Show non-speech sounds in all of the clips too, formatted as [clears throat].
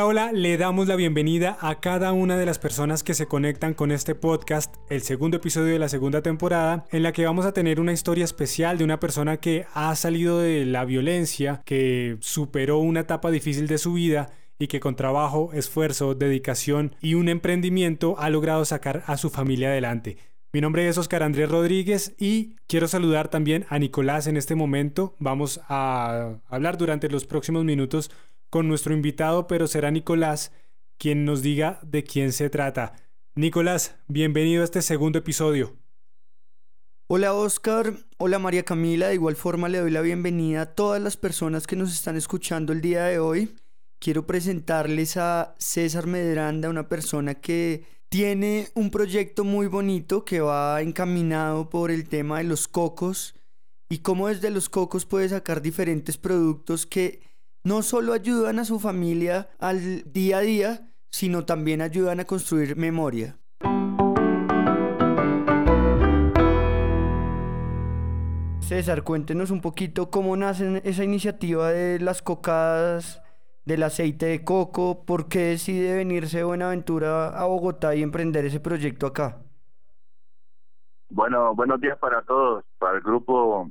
Hola, le damos la bienvenida a cada una de las personas que se conectan con este podcast, el segundo episodio de la segunda temporada, en la que vamos a tener una historia especial de una persona que ha salido de la violencia, que superó una etapa difícil de su vida y que con trabajo, esfuerzo, dedicación y un emprendimiento ha logrado sacar a su familia adelante. Mi nombre es Oscar Andrés Rodríguez y quiero saludar también a Nicolás en este momento. Vamos a hablar durante los próximos minutos con nuestro invitado, pero será Nicolás quien nos diga de quién se trata. Nicolás, bienvenido a este segundo episodio. Hola Oscar, hola María Camila, de igual forma le doy la bienvenida a todas las personas que nos están escuchando el día de hoy. Quiero presentarles a César Medranda, una persona que tiene un proyecto muy bonito que va encaminado por el tema de los cocos y cómo desde los cocos puede sacar diferentes productos que no solo ayudan a su familia al día a día, sino también ayudan a construir memoria. César, cuéntenos un poquito cómo nace esa iniciativa de las cocadas, del aceite de coco, por qué decide venirse Buenaventura a Bogotá y emprender ese proyecto acá. Bueno, buenos días para todos, para el grupo,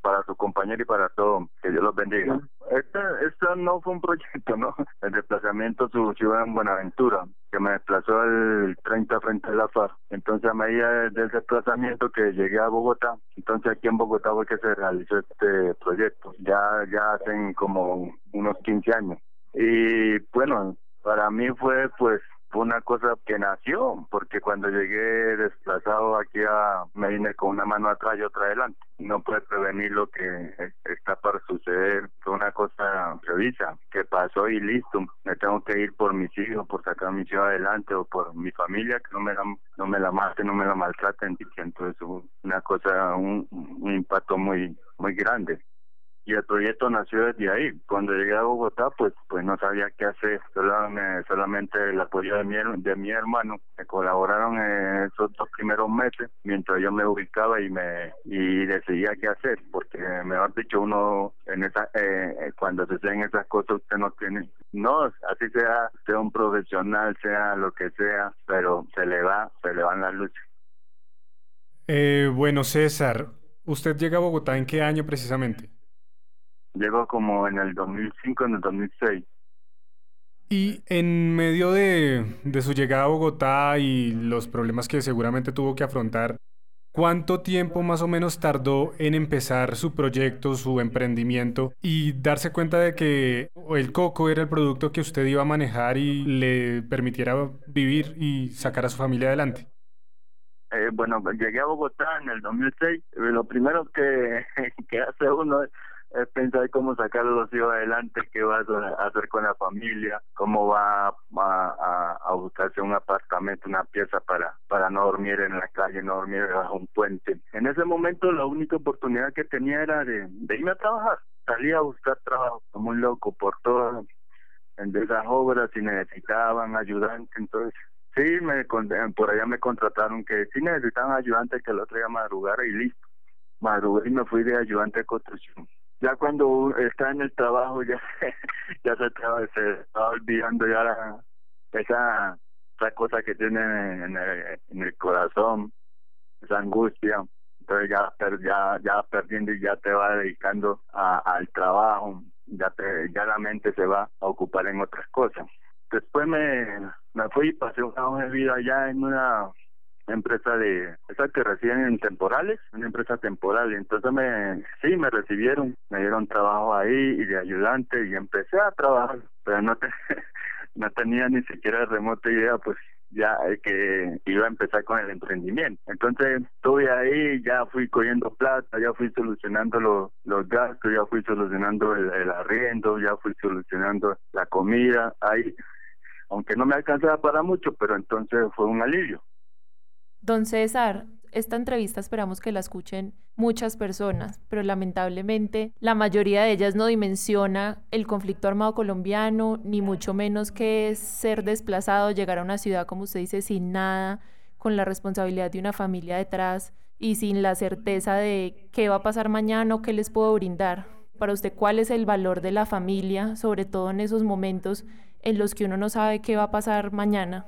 para su compañero y para todos. Que Dios los bendiga. Este, este no fue un proyecto, ¿no? [laughs] El desplazamiento surgió en Buenaventura, que me desplazó el 30 frente a la FARC. Entonces, a medida del desplazamiento que llegué a Bogotá, entonces aquí en Bogotá fue que se realizó este proyecto. Ya, ya hacen como unos 15 años. Y bueno, para mí fue pues fue una cosa que nació, porque cuando llegué desplazado aquí a me vine con una mano atrás y otra adelante. No puede prevenir lo que está para suceder. Fue una cosa revisa que pasó y listo. Me tengo que ir por mis hijos, por sacar a mis hijos adelante o por mi familia, que no me la, no me la maten, no me la maltraten. Entonces, una cosa, un, un impacto muy, muy grande y el proyecto nació desde ahí. Cuando llegué a Bogotá, pues pues no sabía qué hacer, solamente, solamente el apoyo de mi, de mi hermano, me colaboraron en esos dos primeros meses, mientras yo me ubicaba y me y decidía qué hacer, porque mejor dicho, uno en esa eh, eh, cuando se hacen esas cosas usted no tiene, no, así sea, sea un profesional, sea lo que sea, pero se le va, se le van las luchas. Eh, bueno, César, ¿usted llega a Bogotá en qué año precisamente? Llegó como en el 2005, en el 2006. Y en medio de, de, su llegada a Bogotá y los problemas que seguramente tuvo que afrontar, ¿cuánto tiempo más o menos tardó en empezar su proyecto, su emprendimiento y darse cuenta de que el coco era el producto que usted iba a manejar y le permitiera vivir y sacar a su familia adelante? Eh, bueno, llegué a Bogotá en el 2006. Lo primero que, [laughs] que hace uno es es pensar cómo sacar a los hijos adelante, qué va a hacer con la familia, cómo va a, a, buscarse un apartamento, una pieza para, para no dormir en la calle, no dormir bajo un puente. En ese momento la única oportunidad que tenía era de, de irme a trabajar. Salía a buscar trabajo como un loco por todas esas obras y necesitaban ayudantes, entonces sí, me por allá me contrataron que sí necesitaban ayudantes que el otro día madrugara y listo. Madrugué y me fui de ayudante de construcción ya cuando está en el trabajo ya [laughs] ya se, se está olvidando ya la, esa esa cosa que tiene en el, en el corazón esa angustia. Entonces ya ya ya perdiendo y ya te va dedicando al trabajo ya te ya la mente se va a ocupar en otras cosas. Después me me fui y pasé un año de vida allá en una empresa de esa que reciben en temporales, una empresa temporal. Entonces me, sí, me recibieron, me dieron trabajo ahí y de ayudante y empecé a trabajar, pero no, te, [laughs] no tenía ni siquiera remota idea, pues ya que iba a empezar con el emprendimiento. Entonces estuve ahí, ya fui cogiendo plata, ya fui solucionando los, los gastos, ya fui solucionando el arriendo, ya fui solucionando la comida, ahí, aunque no me alcanzaba para mucho, pero entonces fue un alivio. Don César, esta entrevista esperamos que la escuchen muchas personas, pero lamentablemente la mayoría de ellas no dimensiona el conflicto armado colombiano, ni mucho menos que es ser desplazado, llegar a una ciudad, como usted dice, sin nada, con la responsabilidad de una familia detrás y sin la certeza de qué va a pasar mañana o qué les puedo brindar. Para usted, ¿cuál es el valor de la familia, sobre todo en esos momentos en los que uno no sabe qué va a pasar mañana?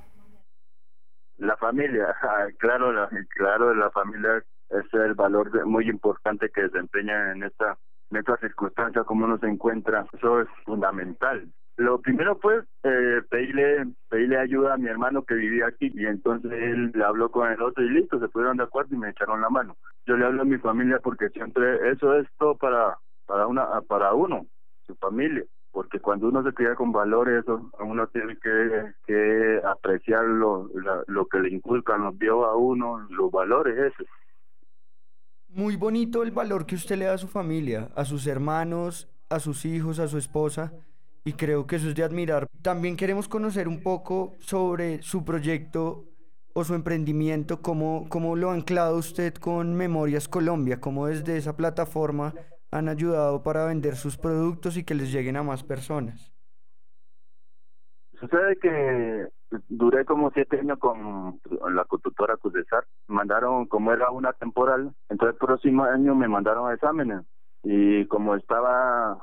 La familia, [laughs] claro, la, claro, la familia es el valor muy importante que desempeña en esta en esta circunstancia como uno se encuentra, eso es fundamental. Lo primero fue eh, pedirle, pedirle ayuda a mi hermano que vivía aquí y entonces él le habló con el otro y listo, se pusieron de acuerdo y me echaron la mano. Yo le hablo a mi familia porque siempre eso es todo para, para, una, para uno, su familia porque cuando uno se cría con valores, uno tiene que, que apreciar lo, lo que le inculcan, los vio a uno, los valores esos. Muy bonito el valor que usted le da a su familia, a sus hermanos, a sus hijos, a su esposa, y creo que eso es de admirar. También queremos conocer un poco sobre su proyecto o su emprendimiento, cómo, cómo lo ha anclado usted con Memorias Colombia, cómo desde esa plataforma han ayudado para vender sus productos y que les lleguen a más personas. Sucede que duré como siete años con la constructora Cudesar. Mandaron, como era una temporal, entonces el próximo año me mandaron a exámenes. Y como estaba,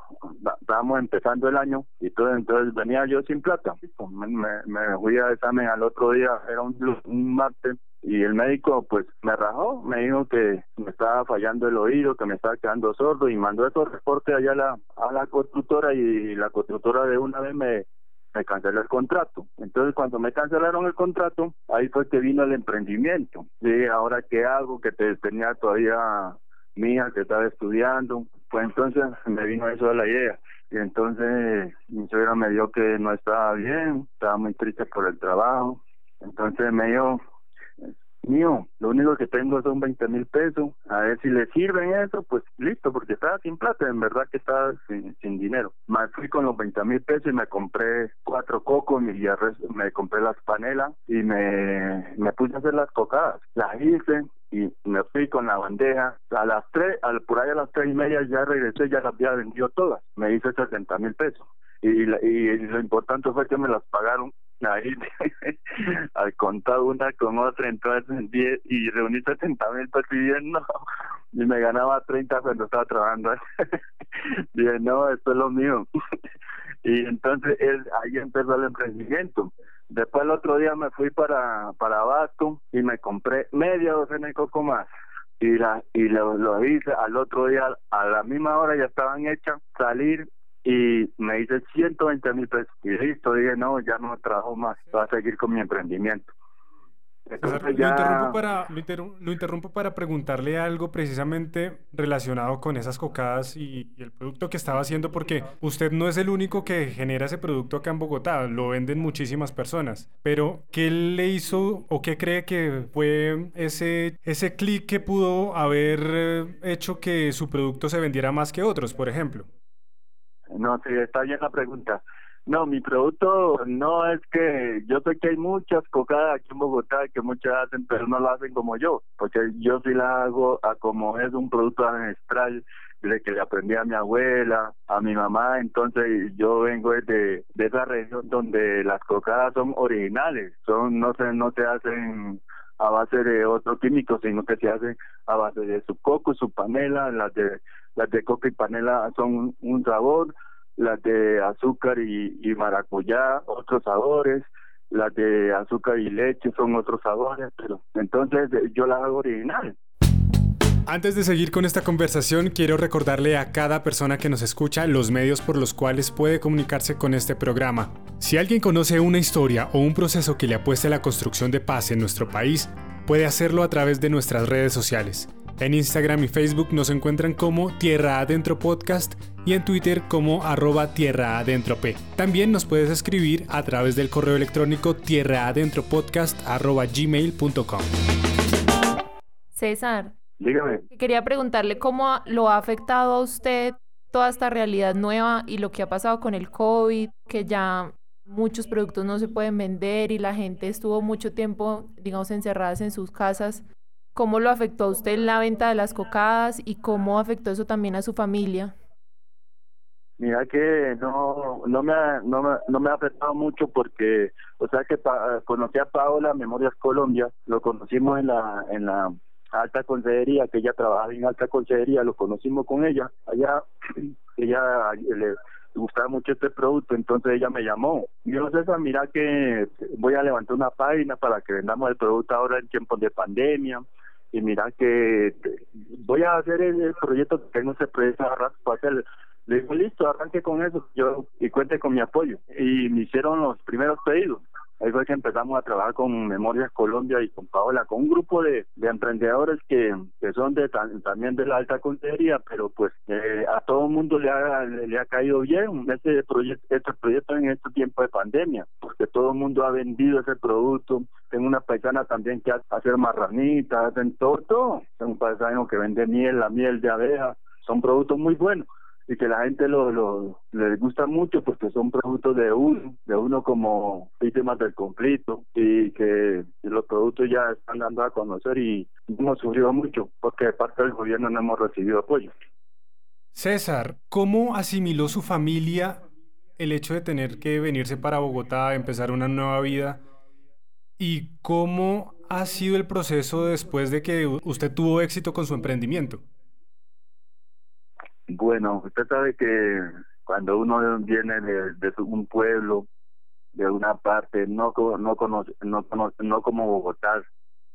estábamos empezando el año, y todo, entonces venía yo sin plata. Me, me, fui a examen al otro día, era un, un martes, y el médico pues me rajó, me dijo que me estaba fallando el oído, que me estaba quedando sordo y mandó esos reportes allá a la, a la constructora y la constructora de una vez me, me canceló el contrato. Entonces, cuando me cancelaron el contrato, ahí fue que vino el emprendimiento. Sí, ahora qué hago, que te, tenía todavía mi hija que estaba estudiando. Pues entonces me vino eso de la idea. Y entonces mi suegra me dio que no estaba bien, estaba muy triste por el trabajo. Entonces me dijo, mío, lo único que tengo son 20 mil pesos, a ver si le sirven eso, pues listo, porque estaba sin plata, en verdad que estaba sin, dinero. Me fui con los 20 mil pesos y me compré cuatro cocos y me compré las panelas y me, me puse a hacer las cocadas. Las hice y me fui con la bandeja. A las tres, al, por ahí a las tres y media ya regresé, ya las había vendido todas. Me hice 70 mil pesos. Y, y lo importante fue que me las pagaron ahí [laughs] al contar una con otra, entonces diez y reuní 70 mil pesos y me ganaba 30 cuando estaba trabajando. [laughs] dije, no, esto es lo mío. [laughs] y entonces él, ahí empezó el emprendimiento. Después el otro día me fui para, para y me compré media docena de coco más y la y lo, lo hice al otro día a la misma hora ya estaban hechas salir y me hice 120 mil pesos y listo, dije no, ya no trabajo más, voy a seguir con mi emprendimiento. lo, interrumpo para, lo, interrumpo para preguntarle algo precisamente relacionado con esas cocadas y, y, el producto que estaba haciendo, porque usted no es el único que genera ese producto acá en Bogotá, lo venden muchísimas personas. Pero, ¿qué le hizo o qué cree que fue ese, ese clic que pudo haber eh, hecho que su producto se vendiera más que otros, por ejemplo? No, sí, está bien la pregunta. No, mi producto no es que yo sé que hay muchas cocadas aquí en Bogotá que muchas hacen, pero no lo hacen como yo, porque yo sí la hago a como es un producto ancestral de que le aprendí a mi abuela, a mi mamá, entonces yo vengo de, de esa región donde las cocadas son originales, son no se no se hacen a base de otro químico, sino que se hacen a base de su coco, su panela, las de las de coco y panela son un sabor, las de azúcar y, y maracuyá otros sabores, las de azúcar y leche son otros sabores, pero entonces yo las hago original. Antes de seguir con esta conversación, quiero recordarle a cada persona que nos escucha los medios por los cuales puede comunicarse con este programa. Si alguien conoce una historia o un proceso que le apueste a la construcción de paz en nuestro país, puede hacerlo a través de nuestras redes sociales. En Instagram y Facebook nos encuentran como Tierra Adentro Podcast y en Twitter como arroba Tierra Adentro P. También nos puedes escribir a través del correo electrónico tierraadentropodcast.gmail.com César, Dígame. quería preguntarle cómo lo ha afectado a usted toda esta realidad nueva y lo que ha pasado con el COVID, que ya muchos productos no se pueden vender y la gente estuvo mucho tiempo, digamos, encerradas en sus casas. ¿Cómo lo afectó a usted la venta de las cocadas y cómo afectó eso también a su familia? Mira que no no me ha, no me, no me ha afectado mucho porque o sea que conocí a Paola Memorias Colombia, lo conocimos en la en la alta consejería, que ella trabajaba en alta consejería, lo conocimos con ella, allá [clears throat] ella le gustaba mucho este producto, entonces ella me llamó. Yo, César, mira que voy a levantar una página para que vendamos el producto ahora en tiempos de pandemia. Y mira que voy a hacer el, proyecto que tengo ese proyecto para hacer. Le digo, listo, arranque con eso yo y cuente con mi apoyo. Y me hicieron los primeros pedidos. Ahí fue que empezamos a trabajar con Memorias Colombia y con Paola, con un grupo de, de emprendedores que, son de también de la alta consejería, pero pues eh, a todo el mundo le ha, le, ha caído bien este proyecto, este proyecto en este tiempo de pandemia, porque todo el mundo ha vendido ese producto. Tengo una paisana también que hace marranitas, hacen todo, todo. Tengo un paisano que vende miel, la miel de abeja, son productos muy buenos y que la gente lo, lo les gusta mucho porque son productos de uno, de uno como víctimas del conflicto y que los productos ya están dando a conocer y hemos sufrido mucho porque de parte del gobierno no hemos recibido apoyo. César, ¿cómo asimiló su familia el hecho de tener que venirse para Bogotá, empezar una nueva vida? ¿Y cómo ha sido el proceso después de que usted tuvo éxito con su emprendimiento? Bueno, usted sabe que cuando uno viene de, un pueblo, de una parte, no no conoce, no no como Bogotá,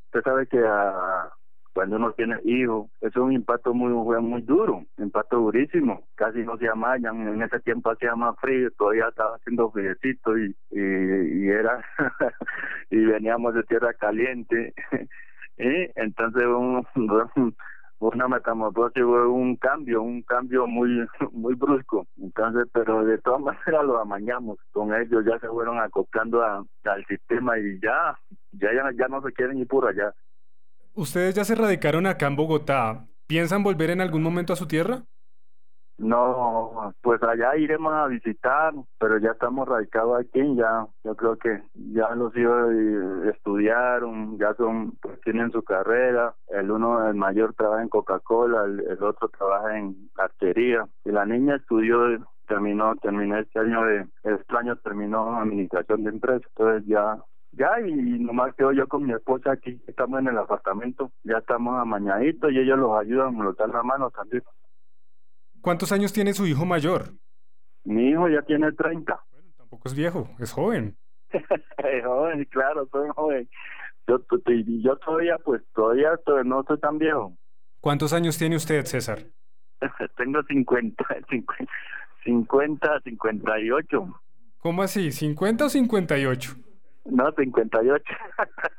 usted sabe que ah, cuando uno tiene hijos, es un impacto muy muy duro, impacto durísimo, casi no se amañan, en ese tiempo hacía más frío, todavía estaba haciendo friecito y, y, y era, [laughs] y veníamos de tierra caliente, [laughs] y entonces un [laughs] una metamorfosis fue un cambio, un cambio muy [laughs] muy brusco. Entonces, pero de todas maneras lo amañamos con ellos, ya se fueron acoplando al sistema y ya, ya, ya, no se quieren ir por allá. Ustedes ya se radicaron acá en Bogotá. ¿Piensan volver en algún momento a su tierra? No, pues allá iremos a visitar, pero ya estamos radicados aquí, ya, yo creo que ya los hijos estudiaron, ya son, pues tienen su carrera, el uno, el mayor trabaja en Coca-Cola, el, otro trabaja en artería, y la niña estudió, terminó, terminó este año de, este año terminó administración de empresas, entonces ya ya y nomás quedo yo con mi esposa aquí, estamos en el apartamento, ya estamos amañaditos y ellos los ayudan, nos dan la mano también. ¿Cuántos años tiene su hijo mayor? Mi hijo ya tiene 30. Bueno, tampoco es viejo, es joven. [laughs] es joven, claro, soy joven. Yo, yo todavía, pues, todavía no soy tan viejo. ¿Cuántos años tiene usted, César? [laughs] Tengo 50, 50, 50, 58. ¿Cómo así? ¿50 o 58? No, 58.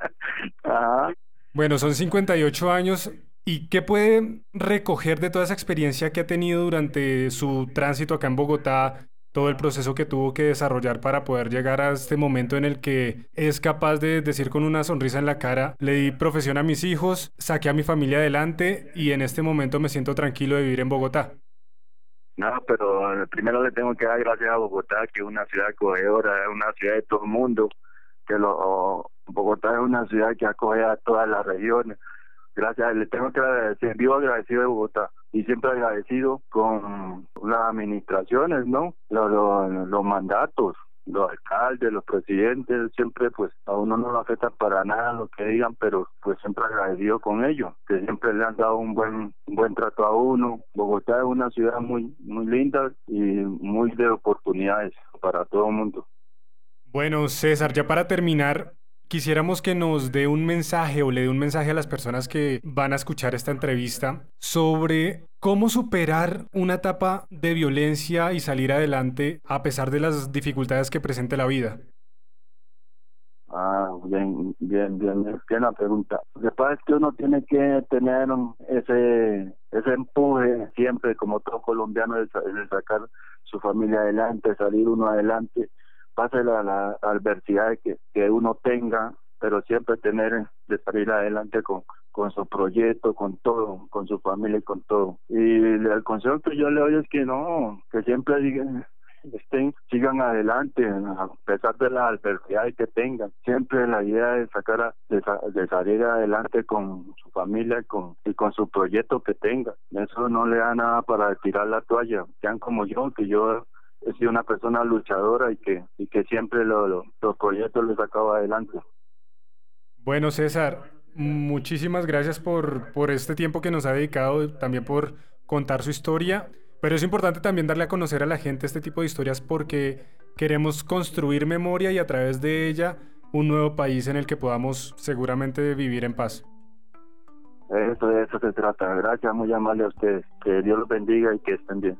[laughs] Ajá. Bueno, son 58 años ¿Y qué puede recoger de toda esa experiencia que ha tenido durante su tránsito acá en Bogotá, todo el proceso que tuvo que desarrollar para poder llegar a este momento en el que es capaz de decir con una sonrisa en la cara, le di profesión a mis hijos, saqué a mi familia adelante y en este momento me siento tranquilo de vivir en Bogotá? No, pero primero le tengo que dar gracias a Bogotá, que es una ciudad acogedora, es una ciudad de todo el mundo, que lo, Bogotá es una ciudad que acoge a todas las regiones Gracias, le tengo que agradecer, vivo agradecido de Bogotá y siempre agradecido con las administraciones, ¿no? Los, los, mandatos, los alcaldes, los presidentes, siempre pues a uno no lo afecta para nada lo que digan, pero pues siempre agradecido con ellos, que siempre le han dado un buen buen trato a uno. Bogotá es una ciudad muy muy linda y muy de oportunidades para todo el mundo. Bueno, César, ya para terminar, Quisiéramos que nos dé un mensaje o le dé un mensaje a las personas que van a escuchar esta entrevista sobre cómo superar una etapa de violencia y salir adelante a pesar de las dificultades que presente la vida. Ah, bien, bien, bien, bien la pregunta. Después es que uno tiene que tener ese ese empuje siempre, como todo colombiano, de, sacar su familia adelante, salir uno adelante pase la, la adversidad que, que uno tenga, pero siempre tener de salir adelante con, con su proyecto, con todo, con su familia y con todo. Y el consejo que yo le doy es que no, que siempre digan, estén, sigan adelante, a pesar de las adversidades que tengan. Siempre la idea es sacar a, de, salir adelante con su familia con, y con su proyecto que tengan. Eso no le da nada para tirar la toalla. Sean como yo, que yo he sido una persona luchadora y que, y que siempre lo, los proyectos los sacaba adelante. Bueno, César, muchísimas gracias por, por este tiempo que nos ha dedicado, también por contar su historia. Pero es importante también darle a conocer a la gente este tipo de historias porque queremos construir memoria y a través de ella un nuevo país en el que podamos seguramente vivir en paz. Eso, de eso se trata. Gracias, muy amable a ustedes. Que Dios los bendiga y que estén bien.